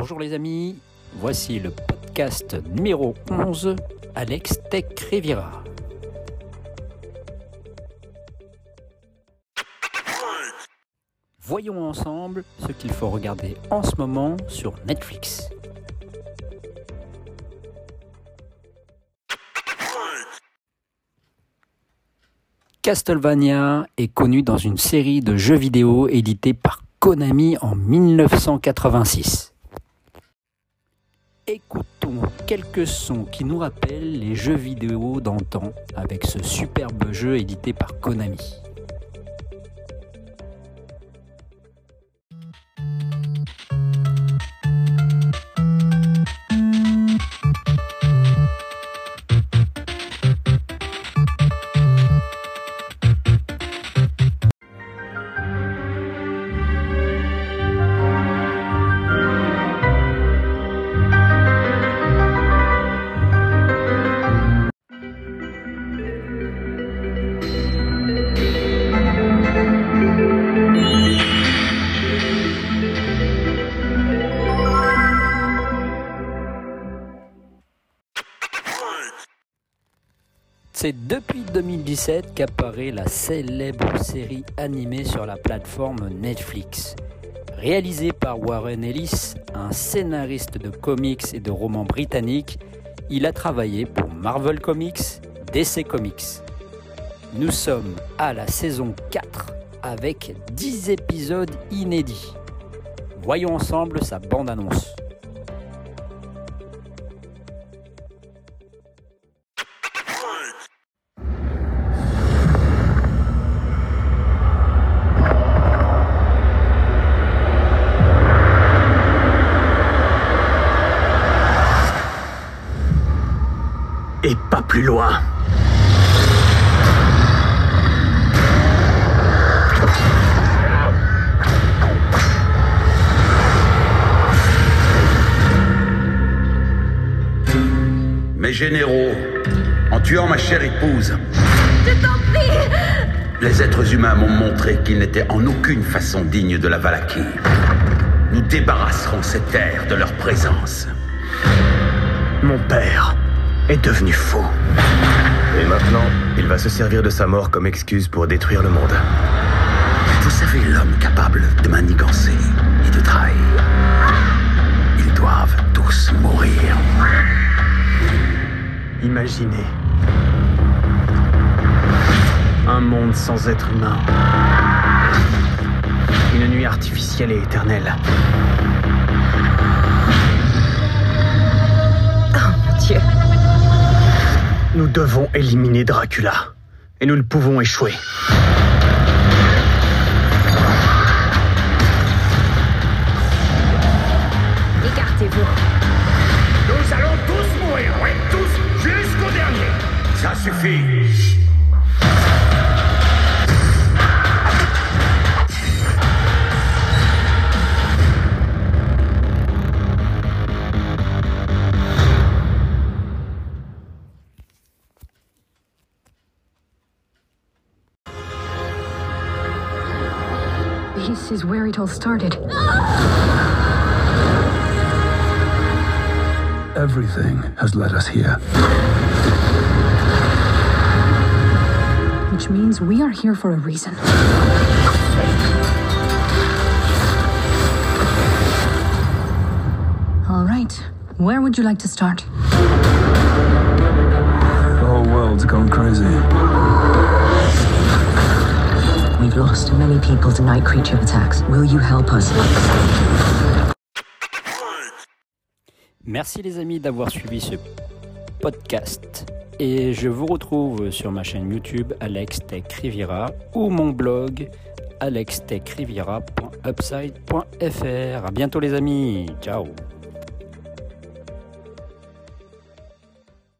Bonjour les amis, voici le podcast numéro 11, Alex Tech Riviera. Voyons ensemble ce qu'il faut regarder en ce moment sur Netflix. Castlevania est connu dans une série de jeux vidéo éditée par Konami en 1986. Écoutons quelques sons qui nous rappellent les jeux vidéo d'antan avec ce superbe jeu édité par Konami. C'est depuis 2017 qu'apparaît la célèbre série animée sur la plateforme Netflix. Réalisée par Warren Ellis, un scénariste de comics et de romans britanniques, il a travaillé pour Marvel Comics, DC Comics. Nous sommes à la saison 4 avec 10 épisodes inédits. Voyons ensemble sa bande-annonce. Plus loin. Mes généraux, en tuant ma chère épouse, Je t'en prie les êtres humains m'ont montré qu'ils n'étaient en aucune façon dignes de la Valachie. Nous débarrasserons ces terres de leur présence. Mon père est devenu fou. Et maintenant, il va se servir de sa mort comme excuse pour détruire le monde. Vous savez l'homme capable de manigancer et de trahir. Ils doivent tous mourir. Imaginez. Un monde sans être humain. Une nuit artificielle et éternelle. Nous devons éliminer Dracula. Et nous ne pouvons échouer. Écartez-vous. Nous allons tous mourir, oui, tous, jusqu'au dernier. Ça suffit. This is where it all started. Everything has led us here. Which means we are here for a reason. All right, where would you like to start? The whole world's gone crazy. Merci les amis d'avoir suivi ce podcast. Et je vous retrouve sur ma chaîne YouTube Alex Tech Riviera ou mon blog alextechriviera.upside.fr. À bientôt les amis, ciao